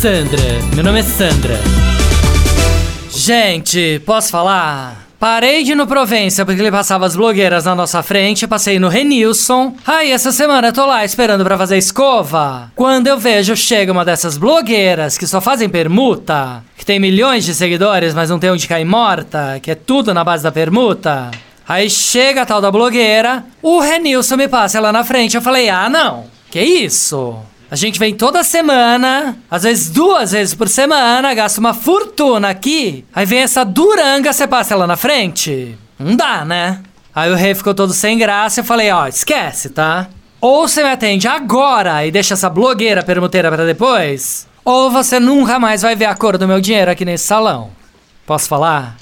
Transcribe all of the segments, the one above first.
Sandra, meu nome é Sandra. Gente, posso falar? Parei de ir no Provença porque ele passava as blogueiras na nossa frente, passei no Renilson. Aí essa semana eu tô lá esperando pra fazer escova. Quando eu vejo chega uma dessas blogueiras que só fazem permuta, que tem milhões de seguidores, mas não tem onde cair morta, que é tudo na base da permuta. Aí chega a tal da blogueira, o Renilson me passa lá na frente, eu falei: "Ah, não. Que isso?" A gente vem toda semana, às vezes duas vezes por semana, gasta uma fortuna aqui. Aí vem essa duranga, você passa ela na frente? Não dá, né? Aí o rei ficou todo sem graça e eu falei: ó, esquece, tá? Ou você me atende agora e deixa essa blogueira permuteira para depois, ou você nunca mais vai ver a cor do meu dinheiro aqui nesse salão. Posso falar?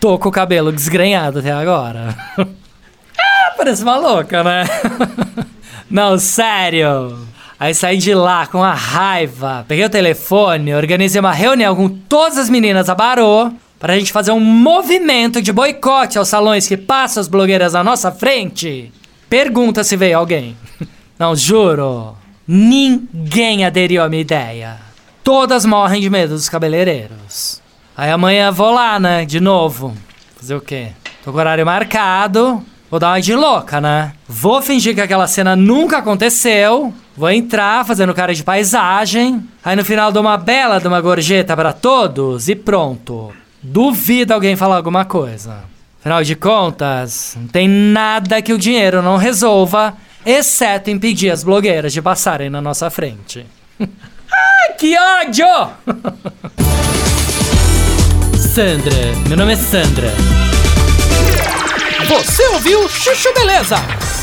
Tô com o cabelo desgrenhado até agora. ah, parece uma louca, né? Não, sério. Aí saí de lá com a raiva, peguei o telefone, organizei uma reunião com todas as meninas da Barô pra gente fazer um movimento de boicote aos salões que passam as blogueiras na nossa frente. Pergunta se veio alguém. Não, juro. Ninguém aderiu à minha ideia. Todas morrem de medo dos cabeleireiros. Aí amanhã vou lá, né? De novo. Fazer o quê? Tô com horário marcado. Vou dar uma de louca, né? Vou fingir que aquela cena nunca aconteceu. Vou entrar fazendo cara de paisagem. Aí no final dou uma bela de uma gorjeta para todos e pronto. Duvido alguém falar alguma coisa. Afinal de contas, não tem nada que o dinheiro não resolva, exceto impedir as blogueiras de passarem na nossa frente. Ai, que ódio! Sandra, meu nome é Sandra. Você ouviu Chuchu Beleza?